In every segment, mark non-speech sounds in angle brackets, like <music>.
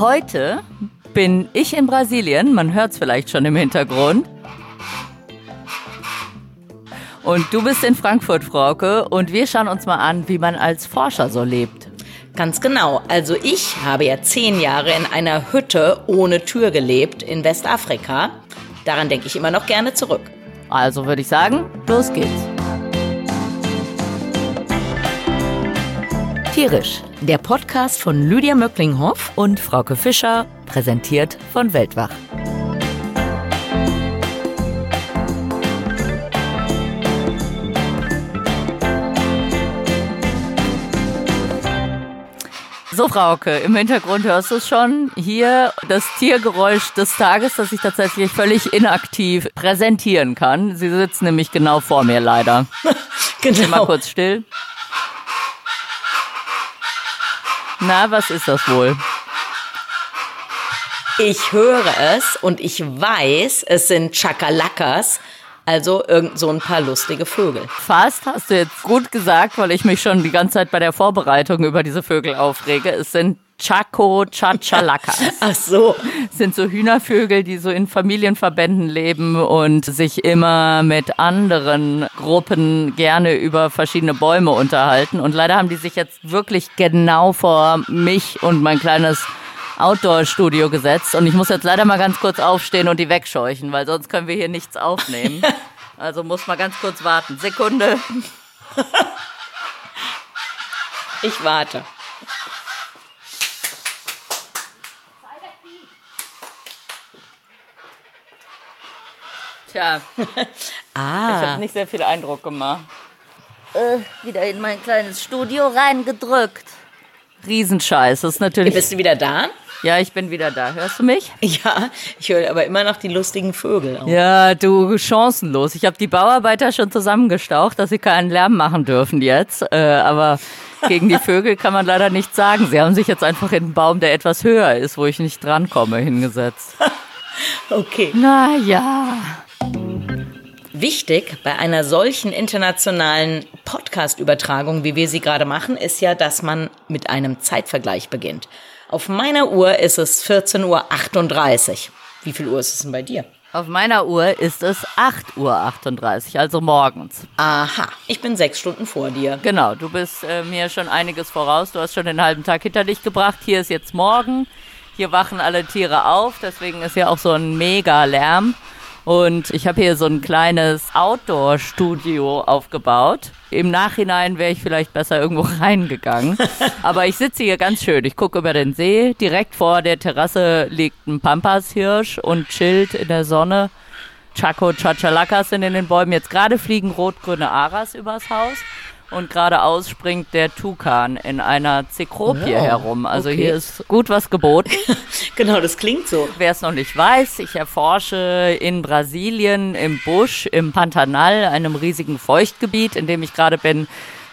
Heute bin ich in Brasilien, man hört es vielleicht schon im Hintergrund. Und du bist in Frankfurt, Frauke, und wir schauen uns mal an, wie man als Forscher so lebt. Ganz genau. Also ich habe ja zehn Jahre in einer Hütte ohne Tür gelebt in Westafrika. Daran denke ich immer noch gerne zurück. Also würde ich sagen, los geht's. Tierisch, der Podcast von Lydia Möcklinghoff und Frauke Fischer, präsentiert von Weltwach. So, Frauke, im Hintergrund hörst du es schon. Hier das Tiergeräusch des Tages, das ich tatsächlich völlig inaktiv präsentieren kann. Sie sitzt nämlich genau vor mir, leider. <laughs> genau. Mal kurz still. Na, was ist das wohl? Ich höre es und ich weiß, es sind Chakalakas, also irgend so ein paar lustige Vögel. Fast hast du jetzt gut gesagt, weil ich mich schon die ganze Zeit bei der Vorbereitung über diese Vögel aufrege. Es sind Chaco Chachalakas. <laughs> Ach so. Das sind so Hühnervögel, die so in Familienverbänden leben und sich immer mit anderen Gruppen gerne über verschiedene Bäume unterhalten. Und leider haben die sich jetzt wirklich genau vor mich und mein kleines Outdoor-Studio gesetzt und ich muss jetzt leider mal ganz kurz aufstehen und die wegscheuchen, weil sonst können wir hier nichts aufnehmen. <laughs> Also muss mal ganz kurz warten. Sekunde. <laughs> Ich warte. Tja, <laughs> ah. ich habe nicht sehr viel Eindruck gemacht. Äh, wieder in mein kleines Studio reingedrückt. Riesenscheiß, das ist natürlich. Bist du wieder da? Ja, ich bin wieder da. Hörst du mich? <laughs> Ja, ich höre aber immer noch die lustigen Vögel. Auch. Ja, du chancenlos. Ich habe die Bauarbeiter schon zusammengestaucht, dass sie keinen Lärm machen dürfen jetzt. Äh, aber gegen die Vögel kann man leider nichts sagen. Sie haben sich jetzt einfach in einen Baum, der etwas höher ist, wo ich nicht drankomme, hingesetzt. <laughs> okay. Na ja. Wichtig bei einer solchen internationalen Podcast-Übertragung, wie wir sie gerade machen, ist ja, dass man mit einem Zeitvergleich beginnt. Auf meiner Uhr ist es 14.38 Uhr. Wie viel Uhr ist es denn bei dir? Auf meiner Uhr ist es 8.38 Uhr, also morgens. Aha, ich bin sechs Stunden vor dir. Genau, du bist äh, mir schon einiges voraus. Du hast schon den halben Tag hinter dich gebracht. Hier ist jetzt morgen. Hier wachen alle Tiere auf, deswegen ist ja auch so ein mega Lärm. Und ich habe hier so ein kleines Outdoor-Studio aufgebaut. Im Nachhinein wäre ich vielleicht besser irgendwo <laughs> reingegangen. Aber ich sitze hier ganz schön. Ich gucke über den See. Direkt vor der Terrasse liegt ein Pampashirsch und chillt in der Sonne. Chaco Chachalakas sind in den Bäumen. Jetzt gerade fliegen rot-grüne Aras übers Haus und geradeaus springt der Tukan in einer Zekropie oh, herum. Also okay. hier ist gut was geboten. <laughs> genau, das klingt so. Wer es noch nicht weiß, ich erforsche in Brasilien im Busch, im Pantanal, einem riesigen Feuchtgebiet, in dem ich gerade bin,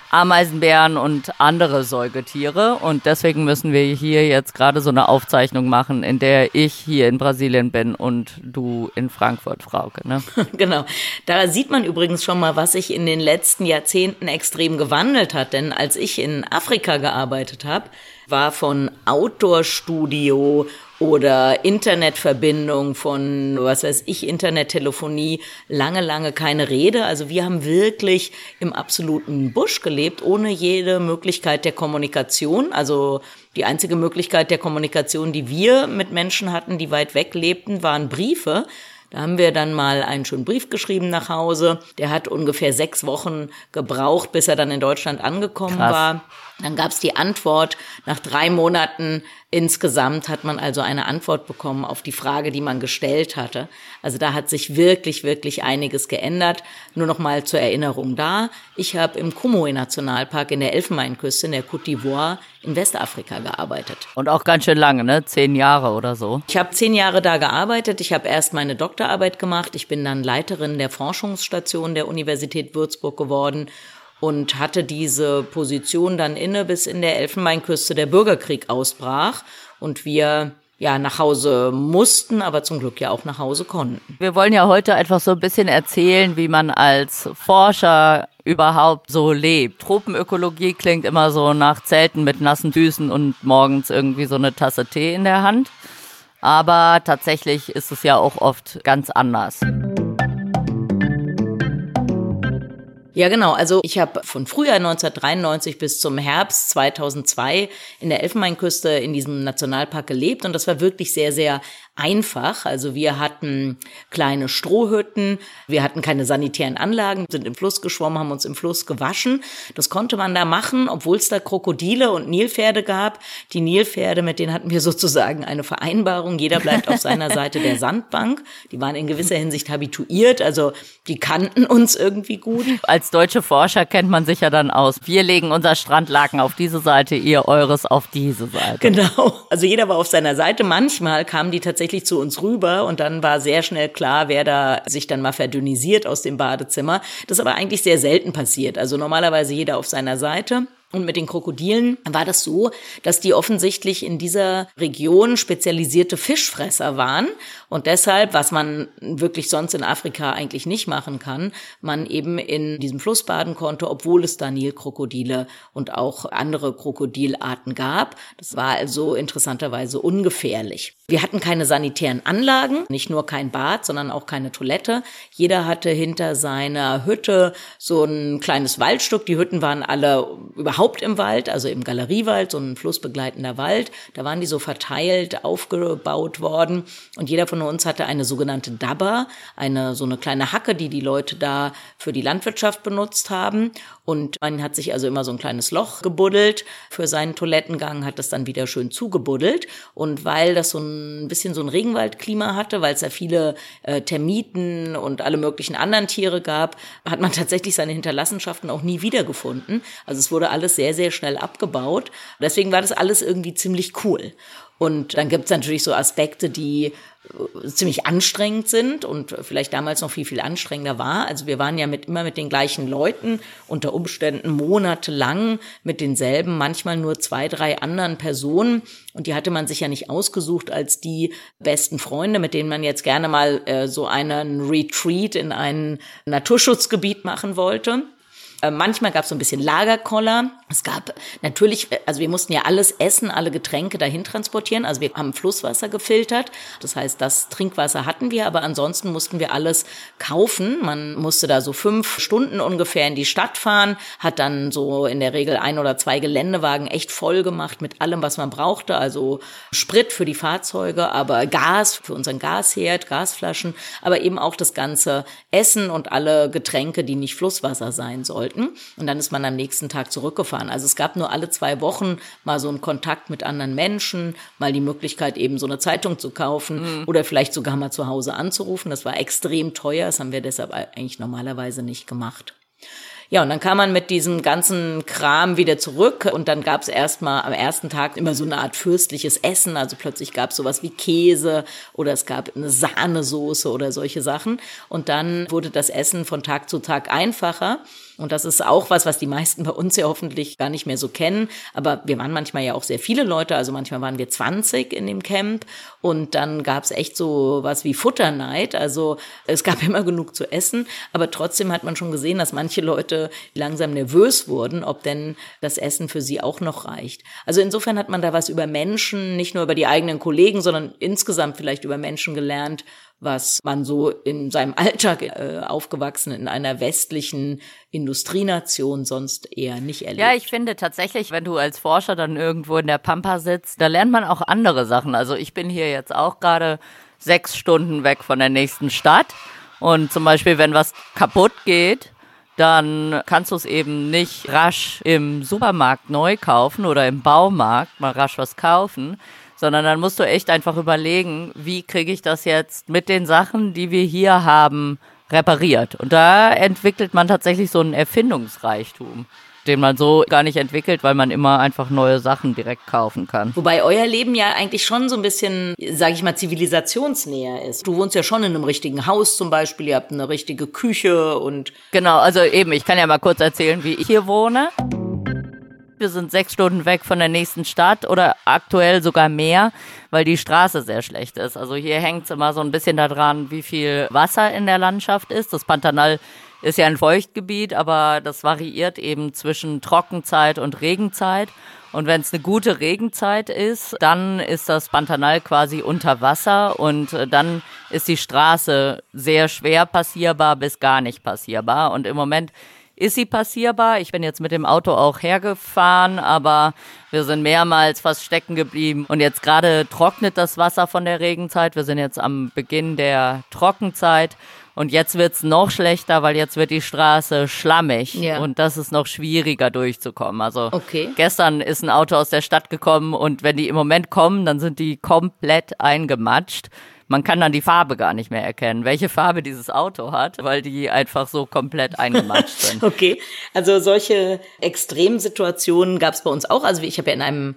Ameisenbären und andere Säugetiere. Und deswegen müssen wir hier jetzt gerade so eine Aufzeichnung machen, in der ich hier in Brasilien bin und du in Frankfurt, Frauke. Ne? <laughs> genau. Da sieht man übrigens schon mal, was sich in den letzten Jahrzehnten extrem gewandelt hat. Denn als ich in Afrika gearbeitet habe, war von Outdoor-Studio oder Internetverbindung von, was weiß ich, Internettelefonie, lange, lange keine Rede. Also wir haben wirklich im absoluten Busch gelebt, ohne jede Möglichkeit der Kommunikation. Also die einzige Möglichkeit der Kommunikation, die wir mit Menschen hatten, die weit weg lebten, waren Briefe. Da haben wir dann mal einen schönen Brief geschrieben nach Hause. Der hat ungefähr sechs Wochen gebraucht, bis er dann in Deutschland angekommen Krass. war. Dann gab es die Antwort. Nach drei Monaten insgesamt hat man also eine Antwort bekommen auf die Frage, die man gestellt hatte. Also da hat sich wirklich, wirklich einiges geändert. Nur noch mal zur Erinnerung da. Ich habe im Kumoe-Nationalpark in der Elfenbeinküste in der Côte d'Ivoire in Westafrika gearbeitet. Und auch ganz schön lange, ne? Zehn Jahre oder so. Ich habe zehn Jahre da gearbeitet. Ich habe erst meine Doktorarbeit gemacht. Ich bin dann Leiterin der Forschungsstation der Universität Würzburg geworden und hatte diese Position dann inne, bis in der Elfenbeinküste der Bürgerkrieg ausbrach und wir ja nach Hause mussten, aber zum Glück ja auch nach Hause konnten. Wir wollen ja heute einfach so ein bisschen erzählen, wie man als Forscher überhaupt so lebt. Tropenökologie klingt immer so nach Zelten mit nassen Füßen und morgens irgendwie so eine Tasse Tee in der Hand. Aber tatsächlich ist es ja auch oft ganz anders. Ja, genau. Also ich habe von Frühjahr 1993 bis zum Herbst 2002 in der Elfenbeinküste in diesem Nationalpark gelebt und das war wirklich sehr, sehr einfach. Also wir hatten kleine Strohhütten, wir hatten keine sanitären Anlagen, sind im Fluss geschwommen, haben uns im Fluss gewaschen. Das konnte man da machen, obwohl es da Krokodile und Nilpferde gab. Die Nilpferde, mit denen hatten wir <laughs> sozusagen eine Vereinbarung. Jeder bleibt auf seiner <laughs> Seite der Sandbank. Die waren in gewisser Hinsicht habituiert, also die kannten uns irgendwie gut. Als deutsche Forscher kennt man sich ja dann aus. Wir legen unser Strandlaken auf diese Seite, ihr eures auf diese Seite. Genau. Also jeder war auf seiner Seite. Manchmal kamen die tatsächlich tatsächlich zu uns rüber und dann war sehr schnell klar, wer da sich dann mal verdünnisiert aus dem Badezimmer. Das ist aber eigentlich sehr selten passiert. Also normalerweise jeder auf seiner Seite. Und mit den Krokodilen war das so, dass die offensichtlich in dieser Region spezialisierte Fischfresser waren und deshalb, was man wirklich sonst in Afrika eigentlich nicht machen kann, man eben in diesem Fluss baden konnte, obwohl es da Nilkrokodile und auch andere Krokodilarten gab. Das war also interessanterweise ungefährlich. Wir hatten keine sanitären Anlagen, nicht nur kein Bad, sondern auch keine Toilette. Jeder hatte hinter seiner Hütte so ein kleines Waldstück. Die Hütten waren alle überhaupt im Wald, also im Galeriewald, so ein flussbegleitender Wald. Da waren die so verteilt aufgebaut worden und jeder von uns hatte eine sogenannte Dabber, eine so eine kleine Hacke, die die Leute da für die Landwirtschaft benutzt haben. Und man hat sich also immer so ein kleines Loch gebuddelt für seinen Toilettengang, hat das dann wieder schön zugebuddelt. Und weil das so ein bisschen so ein Regenwaldklima hatte, weil es da viele äh, Termiten und alle möglichen anderen Tiere gab, hat man <laughs> tatsächlich seine Hinterlassenschaften auch nie wiedergefunden. Also es wurde alles sehr, sehr schnell abgebaut. Deswegen war das alles irgendwie ziemlich cool. Und dann gibt es natürlich so Aspekte, die äh, ziemlich anstrengend sind und vielleicht damals noch viel, viel anstrengender war. Also wir waren ja mit, immer mit den gleichen Leuten, unter Umständen monatelang mit denselben, manchmal nur zwei, drei anderen Personen. Und die hatte man sich ja nicht ausgesucht als die besten Freunde, mit denen man jetzt gerne mal äh, so einen Retreat in ein Naturschutzgebiet machen wollte. Äh, manchmal gab es so ein bisschen Lagerkoller. Es gab natürlich, also wir mussten ja alles essen, alle Getränke dahin transportieren. Also wir haben Flusswasser gefiltert. Das heißt, das Trinkwasser hatten wir, aber ansonsten mussten wir alles kaufen. Man musste da so fünf Stunden ungefähr in die Stadt fahren, hat dann so in der Regel ein oder zwei Geländewagen echt voll gemacht mit allem, was man brauchte. Also Sprit für die Fahrzeuge, aber Gas für unseren Gasherd, Gasflaschen, aber eben auch das ganze Essen und alle Getränke, die nicht Flusswasser sein sollten. Und dann ist man am nächsten Tag zurückgefahren. Also es gab nur alle zwei Wochen mal so einen Kontakt mit anderen Menschen, mal die Möglichkeit eben so eine Zeitung zu kaufen mhm. oder vielleicht sogar mal zu Hause anzurufen. Das war extrem teuer. Das haben wir deshalb eigentlich normalerweise nicht gemacht. Ja, und dann kam man mit diesem ganzen Kram wieder zurück und dann gab es erstmal am ersten Tag immer so eine Art fürstliches Essen. Also plötzlich gab es sowas wie Käse oder es gab eine Sahnesoße oder solche Sachen. Und dann wurde das Essen von Tag zu Tag einfacher. Und das ist auch was, was die meisten bei uns ja hoffentlich gar nicht mehr so kennen. Aber wir waren manchmal ja auch sehr viele Leute. Also manchmal waren wir 20 in dem Camp. Und dann gab es echt so was wie Futterneid. Also es gab <laughs> immer genug zu essen. Aber trotzdem hat man schon gesehen, dass manche Leute langsam nervös wurden, ob denn das Essen für sie auch noch reicht. Also insofern hat man da was über Menschen, nicht nur über die eigenen Kollegen, sondern insgesamt vielleicht über Menschen gelernt was man so in seinem Alltag äh, aufgewachsen in einer westlichen Industrienation sonst eher nicht erlebt. Ja, ich finde tatsächlich, wenn du als Forscher dann irgendwo in der Pampa sitzt, da lernt man auch andere Sachen. Also ich bin hier jetzt auch gerade sechs Stunden weg von der nächsten Stadt und zum Beispiel, wenn was kaputt geht, dann kannst du es eben nicht rasch im Supermarkt neu kaufen oder im Baumarkt mal rasch was kaufen, sondern dann musst du echt einfach überlegen, wie kriege ich das jetzt mit den Sachen, die wir hier haben, repariert. Und da entwickelt man tatsächlich so einen Erfindungsreichtum den man so gar nicht entwickelt, weil man immer einfach neue Sachen direkt kaufen kann. Wobei euer Leben ja eigentlich schon so ein bisschen, sage ich mal, zivilisationsnäher ist. Du wohnst ja schon in einem richtigen Haus zum Beispiel, ihr habt eine richtige Küche und... Genau, also eben, ich kann ja mal kurz erzählen, wie ich hier wohne. Wir sind sechs Stunden weg von der nächsten Stadt oder aktuell sogar mehr, weil die Straße sehr schlecht ist. Also hier hängt es immer so ein bisschen daran, wie viel Wasser in der Landschaft ist. Das Pantanal ist ja ein Feuchtgebiet, aber das variiert eben zwischen Trockenzeit und Regenzeit. Und wenn es eine gute Regenzeit ist, dann ist das Pantanal quasi unter Wasser und äh, dann ist die Straße sehr schwer passierbar bis gar nicht passierbar. Und im Moment ist sie passierbar. Ich bin jetzt mit dem Auto auch hergefahren, aber wir sind mehrmals fast stecken geblieben. Und jetzt gerade trocknet das Wasser von der Regenzeit. Wir sind jetzt am Beginn der Trockenzeit. Und jetzt wird's noch schlechter, weil jetzt wird die Straße schlammig ja. und das ist noch schwieriger durchzukommen. Also okay. gestern ist ein Auto aus der Stadt gekommen und wenn die im Moment kommen, dann sind die komplett eingematscht. Man kann dann die Farbe gar nicht mehr erkennen, welche Farbe dieses Auto hat, weil die einfach so komplett eingematscht sind. <laughs> okay, also solche Extremsituationen gab es bei uns auch. Also ich habe ja in einem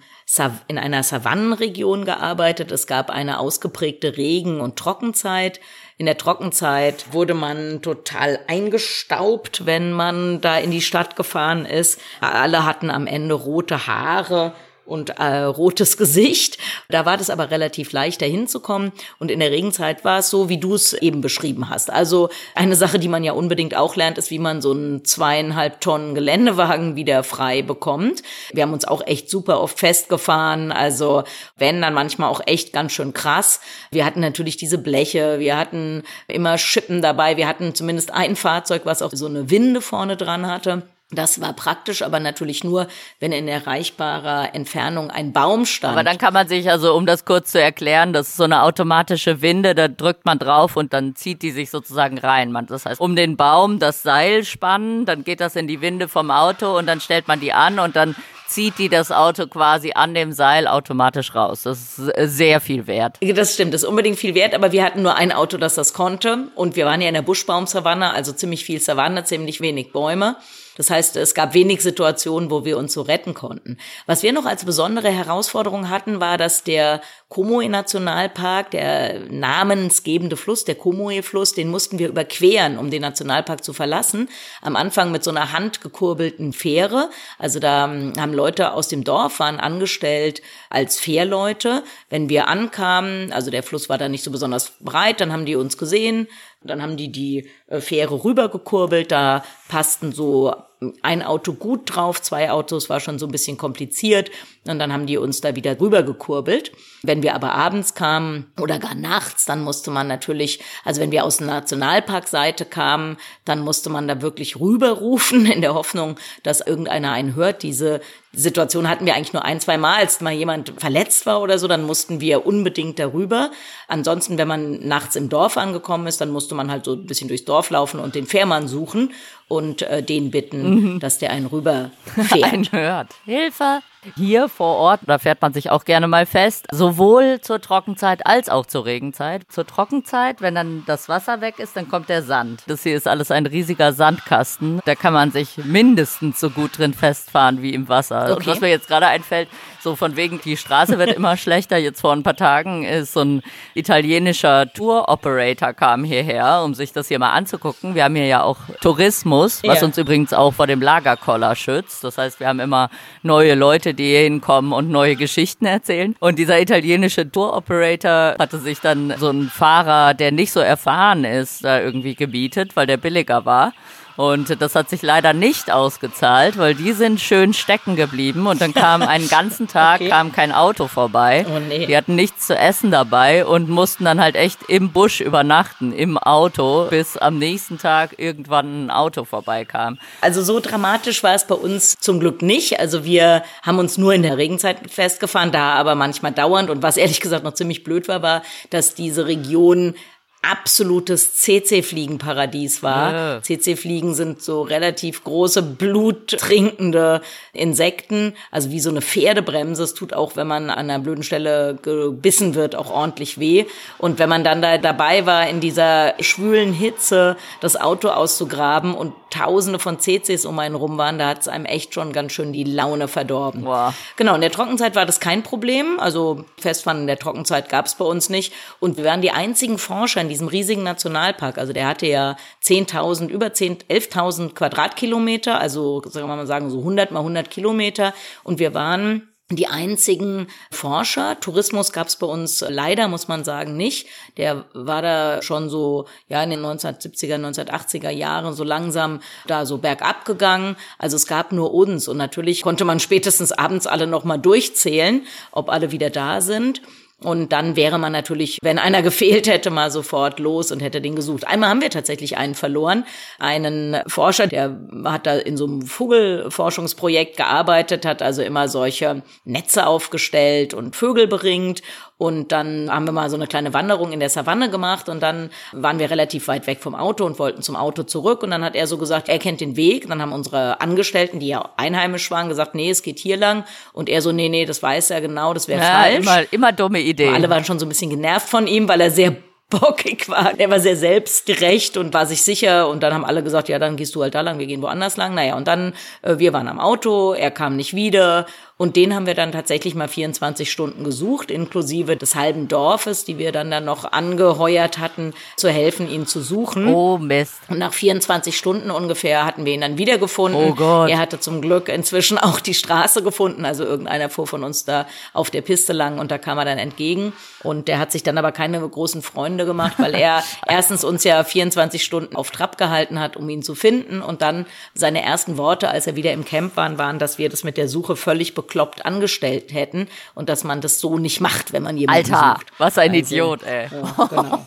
in einer Savannenregion gearbeitet. Es gab eine ausgeprägte Regen- und Trockenzeit. In der Trockenzeit wurde man total eingestaubt, wenn man da in die Stadt gefahren ist. Alle hatten am Ende rote Haare und äh, rotes Gesicht. Da war das aber relativ leicht, dahin zu kommen. Und in der Regenzeit war es so, wie du es eben beschrieben hast. Also eine Sache, die man ja unbedingt auch lernt, ist, wie man so einen zweieinhalb Tonnen Geländewagen wieder frei bekommt. Wir haben uns auch echt super oft festgefahren. Also wenn, dann manchmal auch echt ganz schön krass. Wir hatten natürlich diese Bleche, wir hatten immer Schippen dabei, wir hatten zumindest ein Fahrzeug, was auch so eine Winde vorne dran hatte. Das war praktisch, aber natürlich nur, wenn in erreichbarer Entfernung ein Baum stand. Aber dann kann man sich also, um das kurz zu erklären, das ist so eine automatische Winde, da drückt man drauf und dann zieht die sich sozusagen rein. Man, das heißt, um den Baum das Seil spannen, dann geht das in die Winde vom Auto und dann stellt man die an und dann zieht die das Auto quasi an dem Seil automatisch raus. Das ist sehr viel wert. Das stimmt, das ist unbedingt viel wert, aber wir hatten nur ein Auto, das das konnte und wir waren ja in der Buschbaumsavanne, also ziemlich viel Savanne, ziemlich wenig Bäume. Das heißt, es gab wenig Situationen, wo wir uns so retten konnten. Was wir noch als besondere Herausforderung hatten, war, dass der Komoe-Nationalpark, der namensgebende Fluss, der Komoe-Fluss, den mussten wir überqueren, um den Nationalpark zu verlassen. Am Anfang mit so einer handgekurbelten Fähre. Also da hm, haben Leute aus dem Dorf waren angestellt als Fährleute. Wenn wir ankamen, also der Fluss war da nicht so besonders breit, dann haben die uns gesehen, dann haben die die äh, Fähre rübergekurbelt, da passten so ein Auto gut drauf, zwei Autos war schon so ein bisschen kompliziert und dann haben die uns da wieder rübergekurbelt. Wenn wir aber abends kamen oder gar nachts, dann musste man natürlich, also wenn wir aus der Nationalparkseite kamen, dann musste man da wirklich rüberrufen <laughs> in der Hoffnung, dass irgendeiner einen hört. Diese Situation hatten wir eigentlich nur ein, zwei Mal, als mal jemand verletzt war oder so, dann mussten wir unbedingt darüber. Ansonsten, wenn man nachts im Dorf angekommen ist, dann musste man halt so ein bisschen durchs Dorf laufen und den Fährmann suchen und äh, den bitten, mhm. dass der einen rüberfährt. <laughs> einen hört. Hilfe! Hier vor Ort, da fährt man sich auch gerne mal fest, sowohl zur Trockenzeit als auch zur Regenzeit. Zur Trockenzeit, wenn dann das Wasser weg ist, dann kommt der Sand. Das hier ist alles ein riesiger Sandkasten. Da kann man sich mindestens so gut drin festfahren wie im Wasser. Okay. Und was mir jetzt gerade einfällt, so von wegen, die Straße wird <laughs> immer schlechter. Jetzt vor ein paar Tagen ist so ein italienischer Tour-Operator kam hierher, um sich das hier mal anzugucken. Wir haben hier ja auch Tourismus, was ja. uns übrigens auch vor dem Lagerkoller schützt. Das heißt, wir haben immer neue Leute, Leute, die hier hinkommen und neue Geschichten erzählen. Und dieser italienische Tour-Operator hatte sich dann so einen Fahrer, der nicht so erfahren ist, da irgendwie gebietet, weil der billiger war. Und das hat sich leider nicht ausgezahlt, weil die sind schön stecken geblieben und dann kam einen <laughs> ganzen Tag okay. kam kein Auto vorbei. Oh nee. Die hatten nichts zu essen dabei und mussten dann halt echt im Busch übernachten, im Auto, bis am nächsten Tag irgendwann ein Auto vorbeikam. Also so dramatisch war es bei uns zum Glück nicht. Also wir haben uns nur in der Regenzeit festgefahren, da aber manchmal dauernd. Und was ehrlich gesagt noch ziemlich blöd war, war, dass diese Region absolutes CC-Fliegenparadies war. Ja. CC-Fliegen sind so relativ große, bluttrinkende Insekten, also wie so eine Pferdebremse. Es tut auch, wenn man an einer blöden Stelle gebissen wird, auch ordentlich weh. Und wenn man dann da dabei war, in dieser schwülen Hitze das Auto auszugraben und Tausende von CCs um einen rum waren, da hat es einem echt schon ganz schön die Laune verdorben. Wow. Genau, in der Trockenzeit war das kein Problem. Also Festfahren in der Trockenzeit gab es bei uns nicht. Und wir waren die einzigen Forscher diesem riesigen Nationalpark. Also der hatte ja 10.000, über 10, 11.000 Quadratkilometer, also sagen wir mal sagen so 100 mal 100 Kilometer. Und wir waren die einzigen Forscher. Tourismus gab es bei uns leider, muss man sagen, nicht. Der war da schon so, ja, in den 1970er, 1980er Jahren so langsam da so bergab gegangen. Also es gab nur uns und natürlich konnte man spätestens abends alle nochmal durchzählen, ob alle wieder da sind. Und dann wäre man natürlich, wenn einer <laughs> gefehlt hätte, mal sofort los und hätte den gesucht. Einmal haben wir tatsächlich einen verloren. Einen Forscher, der hat da in so einem Vogelforschungsprojekt gearbeitet, hat also immer solche Netze aufgestellt und Vögel beringt und dann haben wir mal so eine kleine Wanderung in der Savanne gemacht und dann waren wir relativ weit weg vom Auto und wollten zum Auto zurück. Und dann hat er so gesagt, er kennt den Weg. Dann haben unsere Angestellten, die ja einheimisch waren, gesagt, nee, es geht hier lang. Und er so, nee, nee, das weiß er genau, das wäre ja, falsch. Immer, immer dumme Idee. alle waren schon so ein bisschen genervt von ihm, weil er sehr bockig war. Er war sehr selbstgerecht und war sich sicher. Und dann haben alle gesagt, ja, dann gehst du halt da lang, wir gehen woanders lang. Naja, und dann, äh, wir waren am Auto, er kam nicht wieder. Und den haben wir dann tatsächlich mal 24 Stunden gesucht, inklusive des halben Dorfes, die wir dann dann noch angeheuert hatten, zu helfen, ihn zu suchen. Oh Mist. Und nach 24 Stunden ungefähr hatten wir ihn dann wiedergefunden. Oh Gott. Er hatte zum Glück inzwischen <laughs> auch die Straße gefunden. Also irgendeiner fuhr von uns da auf der Piste lang und da kam er dann entgegen. Und der hat sich dann aber keine großen Freunde gemacht, weil er <laughs> erstens uns ja 24 Stunden auf Trab gehalten hat, um ihn zu finden. Und dann seine ersten Worte, als er wieder im Camp waren, waren, dass wir das mit der Suche völlig bekloppt angestellt hätten und dass man das so nicht macht, wenn man jemanden Alter, sucht. was ein Also, Idiot, ey. Ja, <laughs> genau.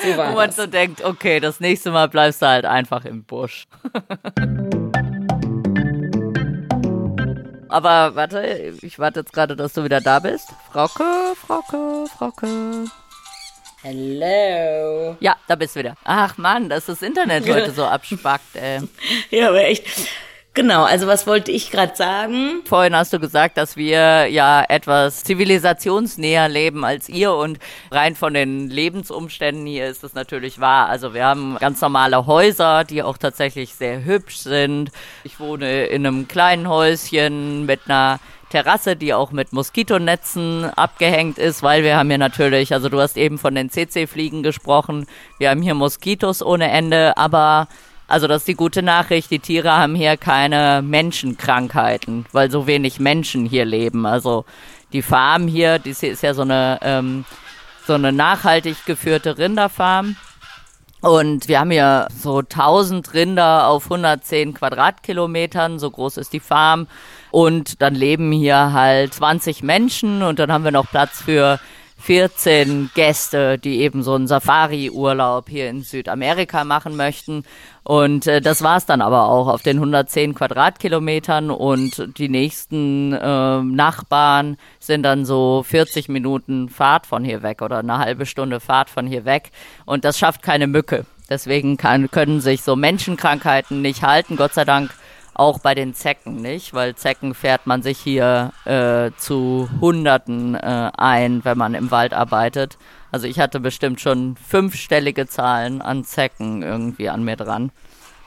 so war Wo man das. so denkt, okay, das nächste Mal bleibst du halt einfach im Busch. <laughs> Aber warte, ich warte jetzt gerade, dass du wieder da bist. Frauke, Frauke, Frauke. Hello. Ja, da bist du wieder. Ach Mann, dass das Internet heute so <laughs> abspackt, ey. Ja, aber echt. Genau, also was wollte ich gerade sagen? Vorhin hast du gesagt, dass wir ja etwas zivilisationsnäher leben als ihr und rein von den Lebensumständen hier ist es natürlich wahr. Also wir haben ganz normale Häuser, die auch tatsächlich sehr hübsch sind. Ich wohne in einem kleinen Häuschen mit einer Terrasse, die auch mit Moskitonetzen abgehängt ist, weil wir haben hier natürlich, also du hast eben von den CC-Fliegen gesprochen, wir haben hier Moskitos ohne Ende, aber also das ist die gute Nachricht, die Tiere haben hier keine Menschenkrankheiten, weil so wenig Menschen hier leben. Also die Farm hier, die ist ja so eine, ähm, so eine nachhaltig geführte Rinderfarm. Und wir haben hier so 1000 Rinder auf 110 Quadratkilometern, so groß ist die Farm. Und dann leben hier halt 20 Menschen und dann haben wir noch Platz für 14 Gäste, die eben so einen Safari-Urlaub hier in Südamerika machen möchten. Und äh, das war's dann aber auch auf den 110 Quadratkilometern und die nächsten äh, Nachbarn sind dann so 40 Minuten Fahrt von hier weg oder eine halbe Stunde Fahrt von hier weg. Und das schafft keine Mücke. Deswegen kann, können sich so Menschenkrankheiten nicht halten, Gott sei Dank auch bei den Zecken nicht, weil Zecken fährt man sich hier äh, zu Hunderten äh, ein, wenn man im Wald arbeitet. Also ich hatte bestimmt schon fünfstellige Zahlen an Zecken irgendwie an mir dran.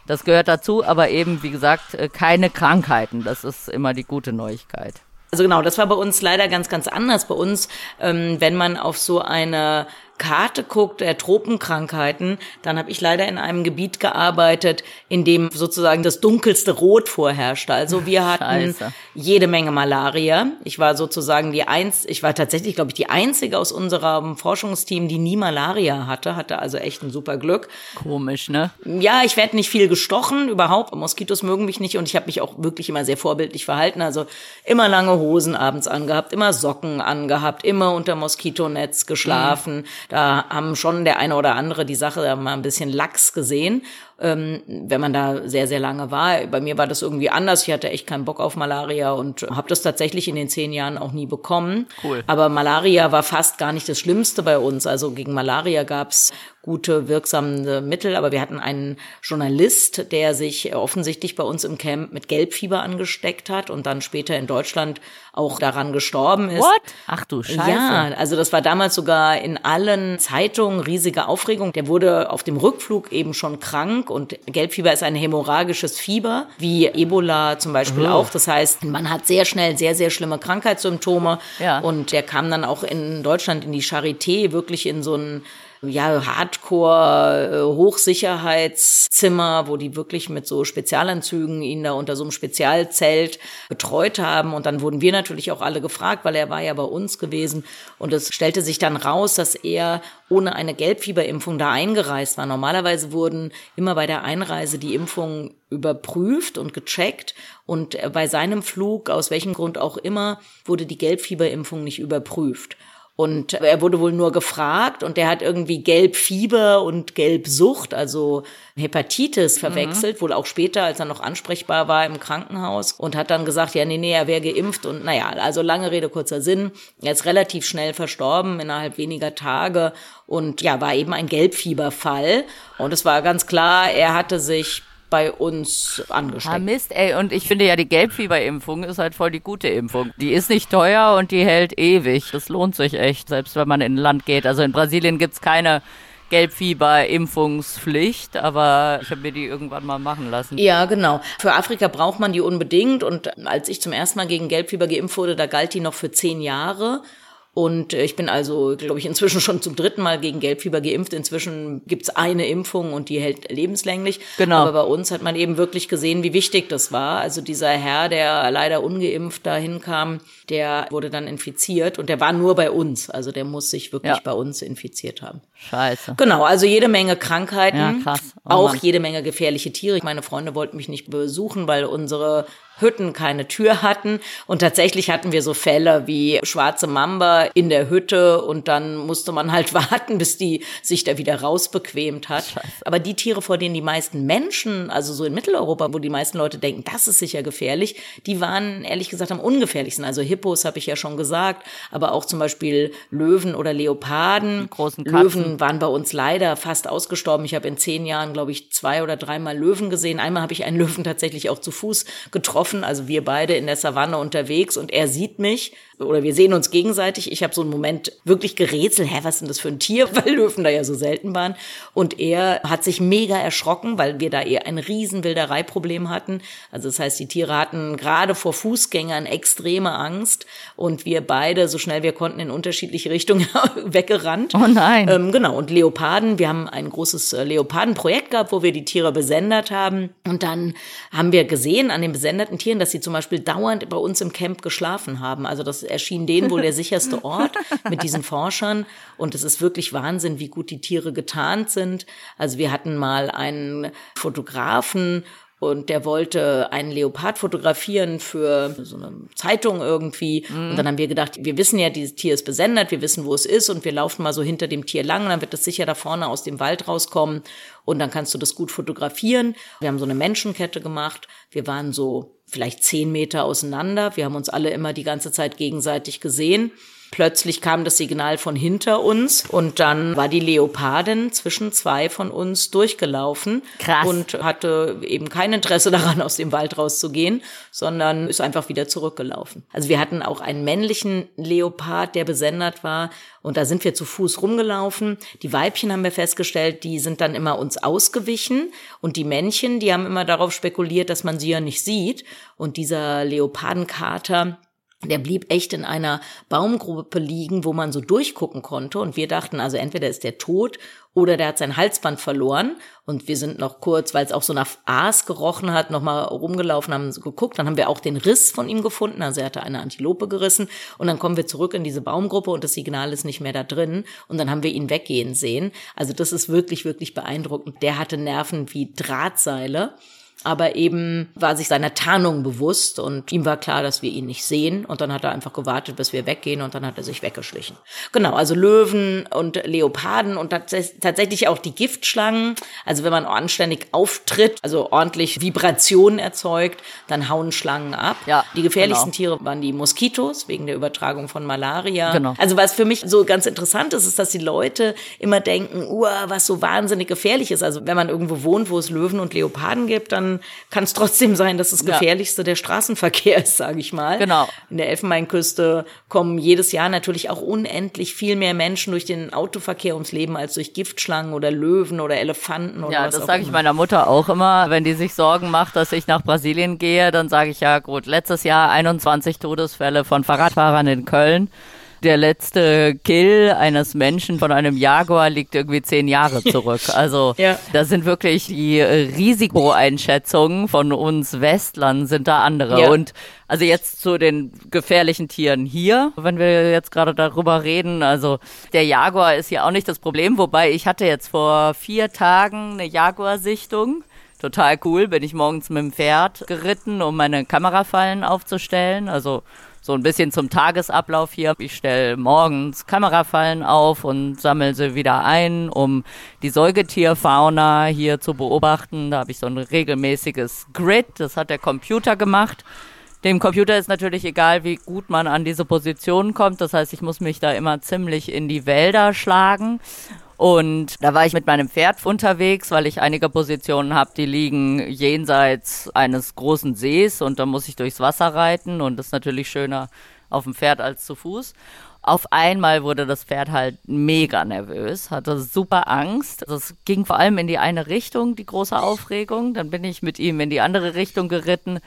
Das gehört dazu, aber eben, wie gesagt, äh, keine Krankheiten. Das ist immer die gute Neuigkeit. Also genau, das war bei uns leider ganz, ganz anders. Bei uns, ähm, wenn man auf so eine Karte guckt der Tropenkrankheiten, dann habe ich leider in einem Gebiet gearbeitet, in dem sozusagen das dunkelste Rot vorherrschte. Also wir <laughs> hatten Scheiße. jede Menge Malaria. Ich war sozusagen die eins, ich war tatsächlich, glaube ich, die einzige aus unserem Forschungsteam, die nie Malaria hatte, hatte also echt ein super Glück. Komisch, ne? Ja, ich werde nicht viel gestochen, überhaupt. Moskitos mögen mich nicht und ich habe mich auch wirklich immer sehr vorbildlich verhalten. Also immer lange Hosen abends angehabt, immer Socken angehabt, immer unter Moskitonetz geschlafen. Da haben schon der eine oder andere die Sache mal ein bisschen lax gesehen, ähm, wenn man da sehr, sehr lange war. Bei mir war das irgendwie anders. Ich hatte echt keinen Bock auf Malaria und habe das tatsächlich in den zehn Jahren auch nie bekommen. Cool. Aber Malaria war fast gar nicht das Schlimmste bei uns. Also gegen Malaria gab's gute, wirksame Mittel. Aber wir hatten einen Journalist, der sich offensichtlich bei uns im Camp mit Gelbfieber angesteckt hat und dann später in Deutschland auch daran gestorben ist. What? Ach du Scheiße. Ja, also das war damals sogar in allen Zeitungen riesige Aufregung. Der wurde auf dem Rückflug eben schon krank und Gelbfieber ist ein hämorrhagisches Fieber, wie Ebola zum Beispiel oh. auch. Das heißt, man hat sehr schnell sehr, sehr schlimme Krankheitssymptome. Ja. Und der kam dann auch in Deutschland in die Charité, wirklich in so ein ja, Hardcore, äh, Hochsicherheitszimmer, wo die wirklich mit so Spezialanzügen ihn da unter so einem Spezialzelt betreut haben. Und dann wurden wir natürlich auch alle gefragt, weil er war ja bei uns gewesen. Und es stellte sich dann raus, dass er ohne eine Gelbfieberimpfung da eingereist war. Normalerweise wurden immer bei der Einreise die Impfungen überprüft und gecheckt. Und bei seinem Flug, aus welchem Grund auch immer, wurde die Gelbfieberimpfung nicht überprüft. Und er wurde wohl nur gefragt und der hat irgendwie Gelbfieber und Gelbsucht, also Hepatitis verwechselt, mhm. wohl auch später, als er noch ansprechbar war im Krankenhaus und hat dann gesagt, ja, nee, nee, er wäre geimpft und naja, also lange Rede, kurzer Sinn. Er ist relativ schnell verstorben, innerhalb weniger Tage und ja, war eben ein Gelbfieberfall. Und es war ganz klar, er hatte sich bei uns angesteckt. Ah, Mist, ey, und ich finde ja, die Gelbfieberimpfung ist halt voll die gute Impfung. Die ist nicht teuer und die hält ewig. Das lohnt sich echt, selbst wenn man in ein Land geht. Also in Brasilien gibt's keine Gelbfieber-Impfungspflicht, aber ich habe mir die irgendwann mal machen lassen. Ja, genau. Für Afrika braucht man die unbedingt und als ich zum ersten Mal gegen Gelbfieber geimpft wurde, da galt die noch für zehn Jahre. Und äh, ich bin also, glaube ich, inzwischen schon zum dritten Mal gegen Gelbfieber geimpft. Inzwischen gibt's eine Impfung und die hält lebenslänglich. Genau. Aber bei uns hat man eben wirklich gesehen, wie wichtig das war. Also dieser Herr, der leider ungeimpft dahin kam, der wurde dann infiziert und der war nur bei uns. Also der muss sich wirklich ja. bei uns infiziert haben. Scheiße. Genau, also jede Menge Krankheiten. Ja, krass. Oh, auch jede Menge gefährliche Tiere. Meine Freunde wollten mich nicht besuchen, weil unsere Hütten keine Tür hatten. Und tatsächlich hatten wir so Fälle wie schwarze Mamba in der Hütte und dann musste man halt <laughs> warten, bis die sich da wieder rausbequemt hat. Scheiße. Aber die Tiere, vor denen die meisten Menschen, also so in Mitteleuropa, wo die meisten Leute denken, das ist sicher gefährlich, die waren ehrlich gesagt am ungefährlichsten. Also Hippos habe ich ja schon gesagt, aber auch zum Beispiel Löwen oder Leoparden. Löwen waren bei uns leider fast ausgestorben. Ich habe in zehn Jahren, glaube ich, zwei oder dreimal Löwen gesehen. Einmal habe ich einen Löwen tatsächlich auch zu Fuß getroffen getroffen, also wir beide in der Savanne unterwegs und er sieht mich oder wir sehen uns gegenseitig. Ich habe so einen Moment wirklich gerätselt, hä, was ist denn das für ein Tier, <laughs> weil Löwen da ja so selten waren. Und er hat sich mega erschrocken, weil wir da eher ein riesen Wildereiproblem hatten. Also das heißt, die Tiere hatten gerade vor Fußgängern extreme Angst und wir beide, so schnell wir konnten, in unterschiedliche <laughs> Richtungen weggerannt. Oh nein. Ähm, genau, und Leoparden, wir haben ein großes äh, Leopardenprojekt gehabt, wo wir die Tiere besendet haben. Und dann haben wir gesehen an den besenderten Tieren, dass sie zum Beispiel dauernd bei uns im Camp geschlafen haben. Also das erschien denen wohl der <laughs> sicherste Ort mit diesen Forschern. Und es ist wirklich Wahnsinn, wie gut die Tiere getarnt sind. Also wir hatten mal einen Fotografen und der wollte einen Leopard fotografieren für so eine Zeitung irgendwie. Mhm. Und dann haben wir gedacht, wir wissen ja, dieses Tier ist besendet, wir wissen, wo es ist und wir laufen mal so hinter dem Tier lang und dann wird es sicher da vorne aus dem Wald rauskommen und dann kannst du das gut fotografieren. Wir haben so eine Menschenkette gemacht. Wir waren so vielleicht zehn Meter auseinander. Wir haben uns alle immer die ganze Zeit gegenseitig gesehen. Plötzlich kam das Signal von hinter uns und dann war die Leopardin zwischen zwei von uns durchgelaufen Krass. und hatte eben kein Interesse <laughs> daran, aus dem Wald rauszugehen, sondern ist einfach wieder zurückgelaufen. Also wir hatten auch einen männlichen Leopard, der besendet war und da sind wir zu Fuß rumgelaufen. Die Weibchen haben wir festgestellt, die sind dann immer uns ausgewichen und die Männchen, die haben immer darauf spekuliert, dass man sie ja nicht sieht und dieser Leopardenkater der blieb echt in einer Baumgruppe liegen, wo man so durchgucken konnte. Und wir dachten, also entweder ist der tot oder der hat sein Halsband verloren. Und wir sind noch kurz, weil es auch so nach Aas gerochen hat, nochmal rumgelaufen, haben geguckt. Dann haben wir auch den Riss von ihm gefunden. Also er hatte eine Antilope gerissen. Und dann kommen wir zurück in diese Baumgruppe und das Signal ist nicht mehr da drin. Und dann haben wir ihn weggehen sehen. Also das ist wirklich, wirklich beeindruckend. Der hatte Nerven wie Drahtseile. Aber eben war sich seiner Tarnung bewusst und ihm war klar, dass wir ihn nicht sehen und dann hat er einfach gewartet, bis wir weggehen und dann hat er sich weggeschlichen. Genau, also Löwen und Leoparden und tatsächlich auch die Giftschlangen. Also wenn man anständig auftritt, also ordentlich Vibrationen erzeugt, dann hauen Schlangen ab. Ja, die gefährlichsten genau. Tiere waren die Moskitos wegen der Übertragung von Malaria. Genau. Also was für mich so ganz interessant ist, ist, dass die Leute immer denken, uh, was so wahnsinnig gefährlich ist. Also wenn man irgendwo wohnt, wo es Löwen und Leoparden gibt, dann kann es trotzdem sein, dass das gefährlichste ja. der Straßenverkehr ist, sage ich mal. Genau. In der Elfenbeinküste kommen jedes Jahr natürlich auch unendlich viel mehr Menschen durch den Autoverkehr ums Leben als durch Giftschlangen oder Löwen oder Elefanten oder ja, was das sage ich meiner Mutter auch immer, wenn die sich Sorgen macht, dass ich nach Brasilien gehe, dann sage ich ja gut, letztes Jahr 21 Todesfälle von Fahrradfahrern in Köln der letzte Kill eines Menschen von einem Jaguar liegt irgendwie zehn Jahre <laughs> zurück. Also ja. da sind wirklich die Risikoeinschätzungen von uns Westlern sind da andere. Ja. Und also jetzt zu den gefährlichen Tieren hier, wenn wir jetzt gerade darüber reden. Also der Jaguar ist ja auch nicht das Problem, wobei ich hatte jetzt vor vier Tagen eine Jaguar-Sichtung. Total cool, bin ich morgens mit dem Pferd geritten, um meine Kamerafallen aufzustellen. Also so ein bisschen zum Tagesablauf hier. Ich stelle morgens Kamerafallen auf und sammle sie wieder ein, um die Säugetierfauna hier zu beobachten. Da habe ich so ein regelmäßiges Grid, das hat der Computer gemacht. Dem Computer ist natürlich egal, wie gut man an diese Position kommt. Das heißt, ich muss mich da immer ziemlich in die Wälder schlagen. Und da war ich mit meinem Pferd unterwegs, weil ich einige Positionen habe, die liegen jenseits eines großen Sees und da muss ich durchs Wasser reiten und das ist natürlich schöner auf dem Pferd als zu Fuß. Auf einmal wurde das Pferd halt mega nervös, hatte super Angst. Das ging vor allem in die eine Richtung, die große Aufregung. Dann bin ich mit ihm in die andere Richtung geritten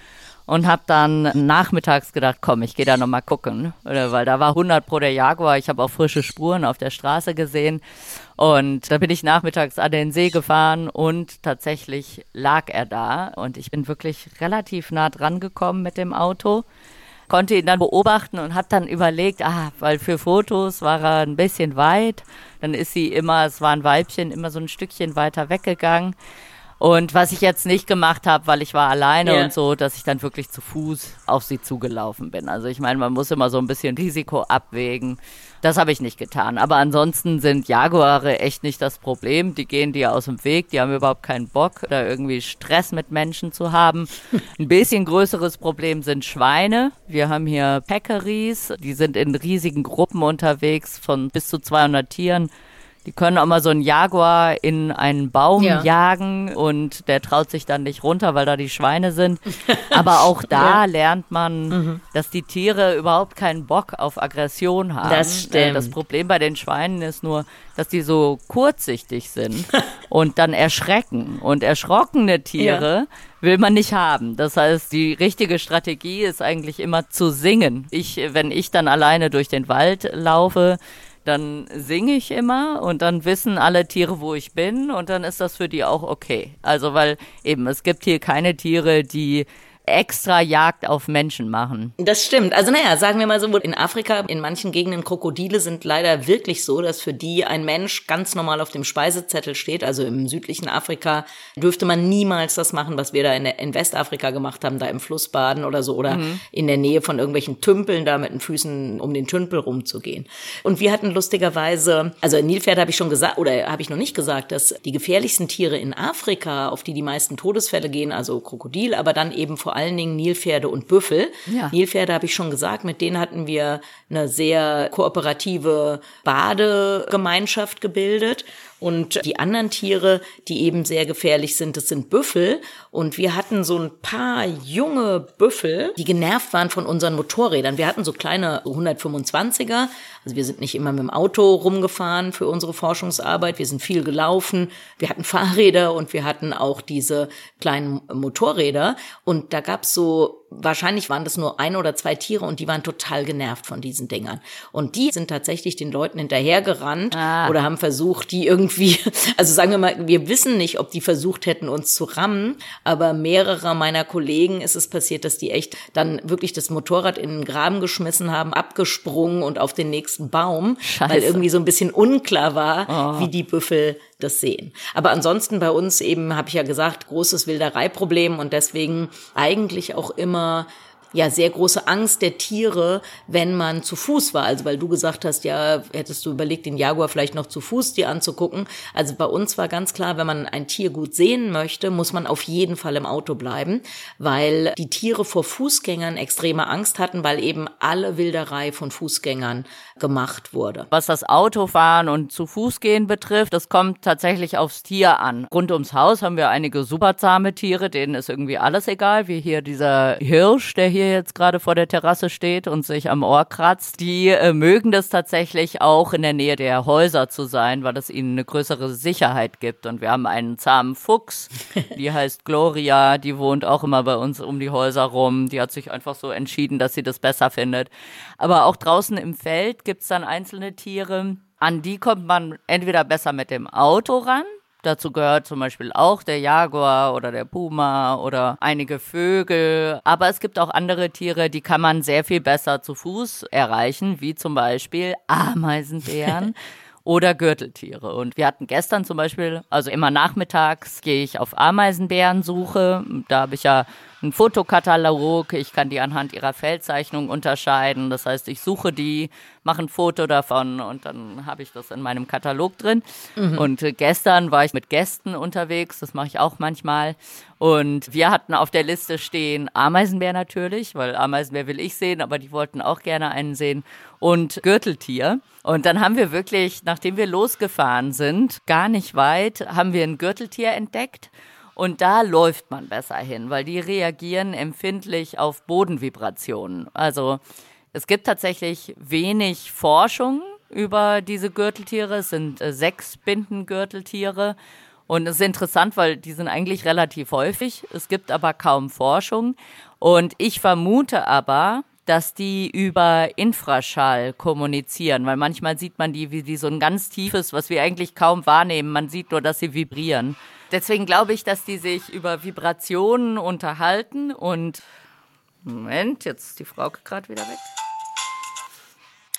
und habe dann nachmittags gedacht, komm, ich gehe da nochmal gucken, weil da war 100 pro der Jaguar. Ich habe auch frische Spuren auf der Straße gesehen und da bin ich nachmittags an den See gefahren und tatsächlich lag er da und ich bin wirklich relativ nah dran gekommen mit dem Auto konnte ihn dann beobachten und hat dann überlegt, ah, weil für Fotos war er ein bisschen weit, dann ist sie immer, es war ein Weibchen, immer so ein Stückchen weiter weggegangen. Und was ich jetzt nicht gemacht habe, weil ich war alleine yeah. und so, dass ich dann wirklich zu Fuß auf sie zugelaufen bin. Also ich meine, man muss immer so ein bisschen Risiko abwägen. Das habe ich nicht getan. Aber ansonsten sind Jaguare echt nicht das Problem. Die gehen dir aus dem Weg, die haben überhaupt keinen Bock, da irgendwie Stress mit Menschen zu haben. Ein bisschen größeres Problem sind Schweine. Wir haben hier Peccaries, die sind in riesigen Gruppen unterwegs von bis zu 200 Tieren. Die können auch mal so einen Jaguar in einen Baum ja. jagen und der traut sich dann nicht runter, weil da die Schweine sind. <laughs> Aber auch da ja. lernt man, mhm. dass die Tiere überhaupt keinen Bock auf Aggression haben. Das äh, stimmt. Das Problem bei den Schweinen ist nur, dass die so kurzsichtig sind <laughs> und dann erschrecken. Und erschrockene Tiere ja. will man nicht haben. Das heißt, die richtige Strategie ist eigentlich immer zu singen. Ich, wenn ich dann alleine durch den Wald laufe, dann singe ich immer und dann wissen alle Tiere, wo ich bin und dann ist das für die auch okay. Also weil eben, es gibt hier keine Tiere, die extra Jagd auf Menschen machen. Das stimmt. Also naja, sagen wir mal so, in Afrika, in manchen Gegenden Krokodile sind leider wirklich so, dass für die ein Mensch ganz normal auf dem Speisezettel steht. Also im südlichen Afrika dürfte man niemals das machen, was wir da in, in Westafrika gemacht haben, da im Fluss baden oder so oder mhm. in der Nähe von irgendwelchen Tümpeln da mit den Füßen um den Tümpel rumzugehen. Und wir hatten lustigerweise, also Nilpferd habe ich schon gesagt oder habe ich noch nicht gesagt, dass die gefährlichsten Tiere in Afrika, auf die die meisten Todesfälle gehen, also Krokodil, aber dann eben vor allen Dingen Nilpferde und Büffel. Ja. Nilpferde habe ich schon gesagt, mit denen hatten wir eine sehr kooperative Badegemeinschaft gebildet. Und die anderen Tiere, die eben sehr gefährlich sind, das sind Büffel. Und wir hatten so ein paar junge Büffel, die genervt waren von unseren Motorrädern. Wir hatten so kleine 125er. Also wir sind nicht immer mit dem Auto rumgefahren für unsere Forschungsarbeit. Wir sind viel gelaufen. Wir hatten Fahrräder und wir hatten auch diese kleinen Motorräder. Und da gab's so wahrscheinlich waren das nur ein oder zwei Tiere und die waren total genervt von diesen Dingern. Und die sind tatsächlich den Leuten hinterhergerannt ah. oder haben versucht, die irgendwie, <laughs> also sagen wir mal, wir wissen nicht, ob die versucht hätten, uns zu rammen, aber mehrere meiner Kollegen ist es passiert, dass die echt dann wirklich das Motorrad in den Graben geschmissen haben, abgesprungen und auf den nächsten Baum, Scheiße. weil irgendwie so ein bisschen unklar war, oh. wie die Büffel das sehen. Aber ansonsten bei uns eben, habe ich ja gesagt, großes Wildereiproblem und deswegen eigentlich auch immer 呃 ja sehr große Angst der Tiere, wenn man zu Fuß war. Also weil du gesagt hast, ja, hättest du überlegt, den Jaguar vielleicht noch zu Fuß dir anzugucken. Also bei uns war ganz klar, wenn man ein Tier gut sehen möchte, muss man auf jeden Fall im Auto bleiben, weil die Tiere vor Fußgängern extreme Angst hatten, weil eben alle Wilderei von Fußgängern gemacht wurde. Was das Autofahren und zu Fuß gehen betrifft, das kommt tatsächlich aufs Tier an. Rund ums Haus haben wir einige super zahme Tiere, denen ist irgendwie alles egal, wie hier dieser Hirsch, der hier hier jetzt gerade vor der Terrasse steht und sich am Ohr kratzt, die äh, mögen das tatsächlich auch in der Nähe der Häuser zu sein, weil es ihnen eine größere Sicherheit gibt. Und wir haben einen zahmen Fuchs, <laughs> die heißt Gloria, die wohnt auch immer bei uns um die Häuser rum. Die hat sich einfach so entschieden, dass sie das besser findet. Aber auch draußen im Feld gibt's dann einzelne Tiere, an die kommt man entweder besser mit dem Auto ran, Dazu gehört zum Beispiel auch der Jaguar oder der Puma oder einige Vögel. Aber es gibt auch andere Tiere, die kann man sehr viel besser zu Fuß erreichen, wie zum Beispiel Ameisenbären. <laughs> oder Gürteltiere. Und wir hatten gestern zum Beispiel, also immer nachmittags gehe ich auf Ameisenbärensuche. Da habe ich ja einen Fotokatalog. Ich kann die anhand ihrer Feldzeichnung unterscheiden. Das heißt, ich suche die, mache ein Foto davon und dann habe ich das in meinem Katalog drin. Mhm. Und gestern war ich mit Gästen unterwegs. Das mache ich auch manchmal. Und wir hatten auf der Liste stehen Ameisenbär natürlich, weil Ameisenbär will ich sehen, aber die wollten auch gerne einen sehen. Und Gürteltier. Und dann haben wir wirklich, nachdem wir losgefahren sind, gar nicht weit, haben wir ein Gürteltier entdeckt. Und da läuft man besser hin, weil die reagieren empfindlich auf Bodenvibrationen. Also es gibt tatsächlich wenig Forschung über diese Gürteltiere. Es sind äh, sechs Bindengürteltiere. Und es ist interessant, weil die sind eigentlich relativ häufig. Es gibt aber kaum Forschung. Und ich vermute aber, dass die über Infraschall kommunizieren, weil manchmal sieht man die, wie die so ein ganz tiefes, was wir eigentlich kaum wahrnehmen. Man sieht nur, dass sie vibrieren. Deswegen glaube ich, dass die sich über Vibrationen unterhalten und Moment, jetzt ist die Frau gerade wieder weg.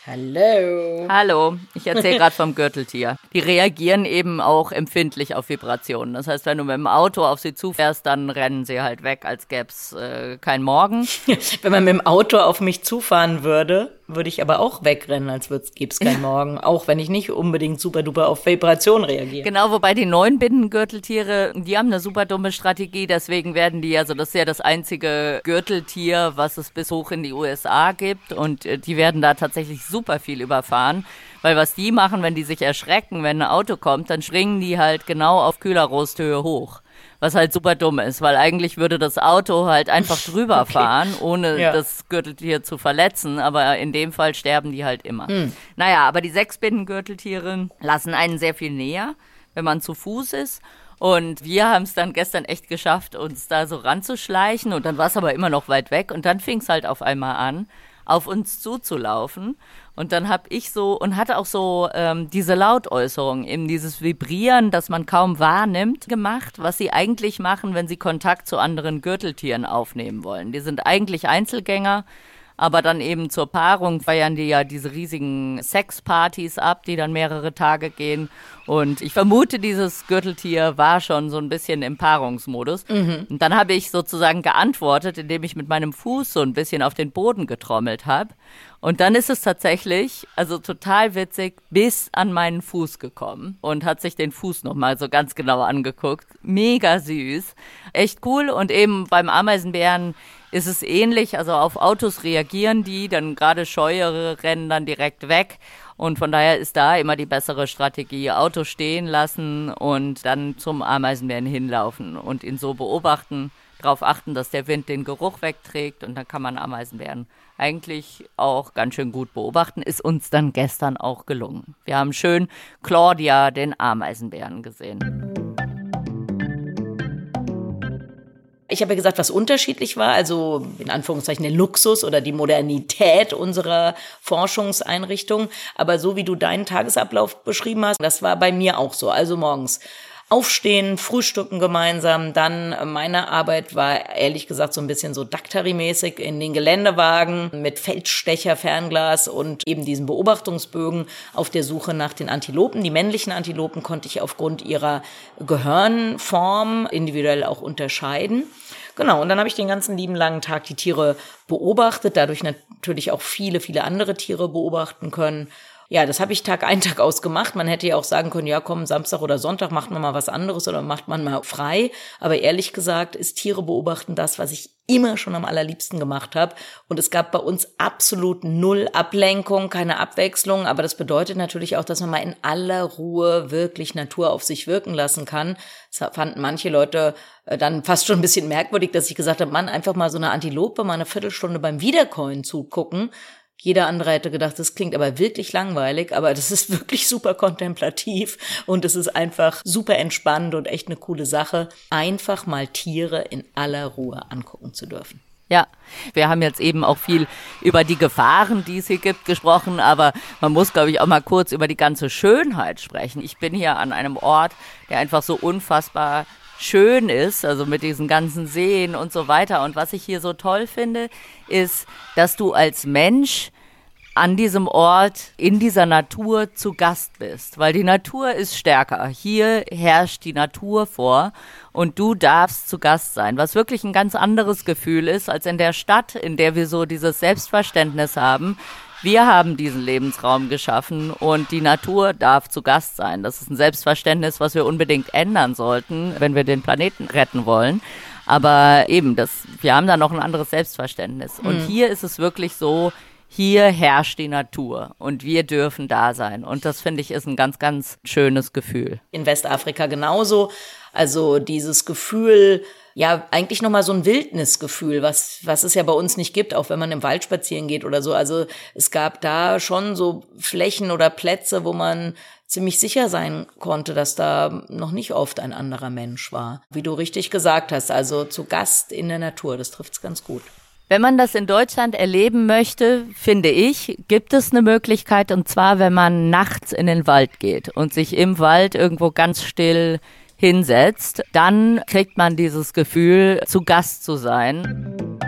Hallo. Hallo, ich erzähle gerade vom Gürteltier. Die reagieren eben auch empfindlich auf Vibrationen. Das heißt, wenn du mit dem Auto auf sie zufährst, dann rennen sie halt weg, als gäbe es äh, kein Morgen. <laughs> wenn man mit dem Auto auf mich zufahren würde, würde ich aber auch wegrennen, als gäbe es kein Morgen. auch wenn ich nicht unbedingt super duper auf Vibration reagiere. Genau, wobei die neuen Bindengürteltiere, die haben eine super dumme Strategie. Deswegen werden die, also das ist ja das einzige Gürteltier, was es bis hoch in die USA gibt. Und äh, die werden da tatsächlich super viel überfahren. Weil was die machen, wenn die sich erschrecken, wenn ein Auto kommt, dann springen die halt genau auf Kühlerrosthöhe hoch was halt super dumm ist, weil eigentlich würde das Auto halt einfach <laughs> drüber okay. fahren, ohne ja. das Gürteltier zu verletzen, aber in dem Fall sterben die halt immer. Hm. Naja, aber die Sechsbindengürteltiere lassen einen sehr viel näher, wenn man zu Fuß ist. Und wir haben es dann gestern echt geschafft, uns da so ranzuschleichen und dann war es aber immer noch weit weg und dann fing es halt auf einmal an, auf uns zuzulaufen. Und dann habe ich so und hatte auch so ähm, diese Lautäußerung, eben dieses Vibrieren, das man kaum wahrnimmt, gemacht, was sie eigentlich machen, wenn sie Kontakt zu anderen Gürteltieren aufnehmen wollen. Die sind eigentlich Einzelgänger, aber dann eben zur Paarung feiern die ja diese riesigen Sexpartys ab, die dann mehrere Tage gehen. Und ich vermute, dieses Gürteltier war schon so ein bisschen im Paarungsmodus. Mhm. Und dann habe ich sozusagen geantwortet, indem ich mit meinem Fuß so ein bisschen auf den Boden getrommelt habe. Und dann ist es tatsächlich, also total witzig, bis an meinen Fuß gekommen und hat sich den Fuß nochmal so ganz genau angeguckt. Mega süß. Echt cool. Und eben beim Ameisenbären ist es ähnlich. Also auf Autos reagieren die, dann gerade Scheuere rennen dann direkt weg. Und von daher ist da immer die bessere Strategie, Auto stehen lassen und dann zum Ameisenbären hinlaufen und ihn so beobachten, darauf achten, dass der Wind den Geruch wegträgt und dann kann man Ameisenbären eigentlich auch ganz schön gut beobachten. Ist uns dann gestern auch gelungen. Wir haben schön Claudia, den Ameisenbären, gesehen. Ich habe ja gesagt, was unterschiedlich war, also in Anführungszeichen der Luxus oder die Modernität unserer Forschungseinrichtung. Aber so wie du deinen Tagesablauf beschrieben hast, das war bei mir auch so. Also morgens aufstehen, frühstücken gemeinsam. Dann äh, meine Arbeit war ehrlich gesagt so ein bisschen so Daktari-mäßig in den Geländewagen mit Feldstecher, Fernglas und eben diesen Beobachtungsbögen auf der Suche nach den Antilopen. Die männlichen Antilopen konnte ich aufgrund ihrer Gehirnform individuell auch unterscheiden. Genau, und dann habe ich den ganzen lieben langen Tag die Tiere beobachtet, dadurch natürlich auch viele, viele andere Tiere beobachten können ja, das habe ich Tag ein, <laughs> Tag aus gemacht. Man hätte ja auch sagen können, ja, komm, Samstag oder Sonntag macht man mal was anderes oder macht man mal frei. Aber ehrlich gesagt ist Tiere beobachten das, was ich immer schon am allerliebsten gemacht habe. Und es gab bei uns absolut null Ablenkung, keine Abwechslung. Aber das bedeutet natürlich auch, dass man mal in aller Ruhe wirklich Natur auf sich wirken lassen kann. Das fanden manche Leute äh, dann fast schon ein bisschen merkwürdig, dass ich gesagt habe, Mann, einfach mal so eine Antilope mal eine Viertelstunde beim Wiederkäuen zugucken. Jeder andere hätte gedacht, das klingt aber wirklich langweilig, aber das ist <laughs> wirklich super kontemplativ und es ist einfach super entspannt und echt eine coole Sache, einfach mal Tiere in aller Ruhe angucken zu dürfen. Ja, wir haben jetzt eben auch viel über die Gefahren, die es hier gibt, gesprochen, aber man muss, glaube ich, auch mal kurz über die ganze Schönheit sprechen. Ich bin hier an einem Ort, der einfach so unfassbar schön ist, also mit diesen ganzen Seen und so weiter. Und was ich hier so toll finde, ist, dass du als Mensch an diesem Ort, in dieser Natur zu Gast bist, weil die Natur ist stärker. Hier herrscht die Natur vor und du darfst zu Gast sein, was wirklich ein ganz anderes Gefühl ist als in der Stadt, in der wir so dieses Selbstverständnis haben, wir haben diesen Lebensraum geschaffen und die Natur darf zu Gast sein. Das ist ein Selbstverständnis, was wir unbedingt ändern sollten, wenn wir den Planeten retten wollen. Aber eben, das, wir haben da noch ein anderes Selbstverständnis. Und mhm. hier ist es wirklich so, hier herrscht die Natur und wir dürfen da sein. Und das finde ich ist ein ganz, ganz schönes Gefühl. In Westafrika genauso. Also dieses Gefühl, ja, eigentlich nochmal so ein Wildnisgefühl, was, was es ja bei uns nicht gibt, auch wenn man im Wald spazieren geht oder so. Also es gab da schon so Flächen oder Plätze, wo man ziemlich sicher sein konnte, dass da noch nicht oft ein anderer Mensch war. Wie du richtig gesagt hast, also zu Gast in der Natur, das trifft's ganz gut. Wenn man das in Deutschland erleben möchte, finde ich, gibt es eine Möglichkeit, und zwar, wenn man nachts in den Wald geht und sich im Wald irgendwo ganz still hinsetzt, dann kriegt man dieses Gefühl, zu Gast zu sein.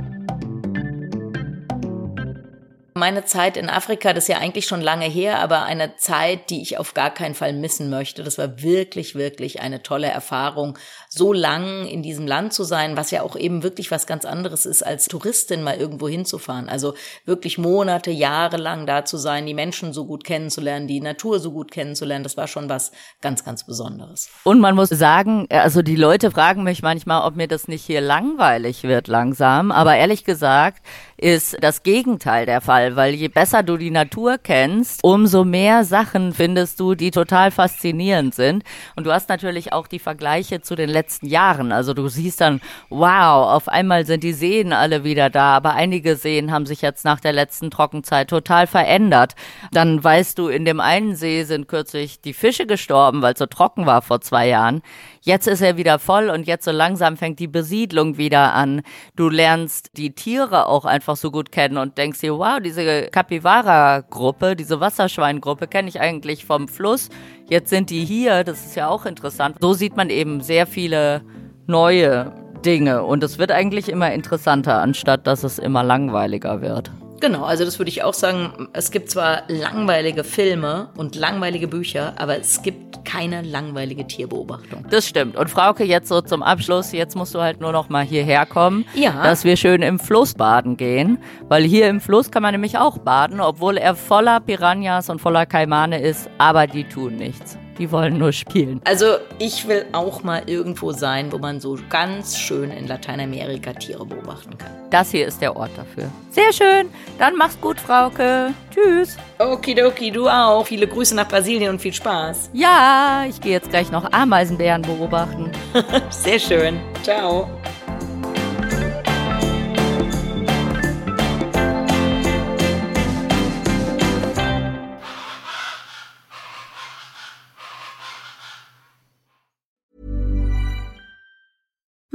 Meine Zeit in Afrika, das ist ja eigentlich schon lange her, aber eine Zeit, die ich auf gar keinen Fall missen möchte. Das war wirklich, wirklich eine tolle Erfahrung, so lang in diesem Land zu sein, was ja auch eben wirklich was ganz anderes ist, als Touristin mal irgendwo hinzufahren. Also wirklich Monate, Jahre lang da zu sein, die Menschen so gut kennenzulernen, die Natur so gut kennenzulernen, das war schon was ganz, ganz Besonderes. Und man muss sagen, also die Leute fragen mich manchmal, ob mir das nicht hier langweilig wird langsam, aber ehrlich gesagt, ist das Gegenteil der Fall, weil je besser du die Natur kennst, umso mehr Sachen findest du, die total faszinierend sind. Und du hast natürlich auch die Vergleiche zu den letzten Jahren. Also du siehst dann, wow, auf einmal sind die Seen alle wieder da, aber einige Seen haben sich jetzt nach der letzten Trockenzeit total verändert. Dann weißt du, in dem einen See sind kürzlich die Fische gestorben, weil es so trocken war vor zwei Jahren. Jetzt ist er wieder voll und jetzt so langsam fängt die Besiedlung wieder an. Du lernst die Tiere auch einfach so gut kennen und denkst dir, wow, diese Capybara-Gruppe, diese Wasserschweingruppe kenne ich eigentlich vom Fluss. Jetzt sind die hier, das ist ja auch interessant. So sieht man eben sehr viele neue Dinge und es wird eigentlich immer interessanter, anstatt dass es immer langweiliger wird. Genau, also das würde ich auch sagen. Es gibt zwar langweilige Filme und langweilige Bücher, aber es gibt keine langweilige Tierbeobachtung. Das stimmt. Und Frauke, jetzt so zum Abschluss, jetzt musst du halt nur noch mal hierher kommen, ja. dass wir schön im Fluss baden gehen. Weil hier im Fluss kann man nämlich auch baden, obwohl er voller Piranhas und voller Kaimane ist, aber die tun nichts. Die wollen nur spielen. Also ich will auch mal irgendwo sein, wo man so ganz schön in Lateinamerika Tiere beobachten kann. Das hier ist der Ort dafür. Sehr schön. Dann mach's gut, Frauke. Tschüss. Okidoki, du auch. Viele Grüße nach Brasilien und viel Spaß. Ja, ich gehe jetzt gleich noch Ameisenbären beobachten. <laughs> Sehr schön. Ciao.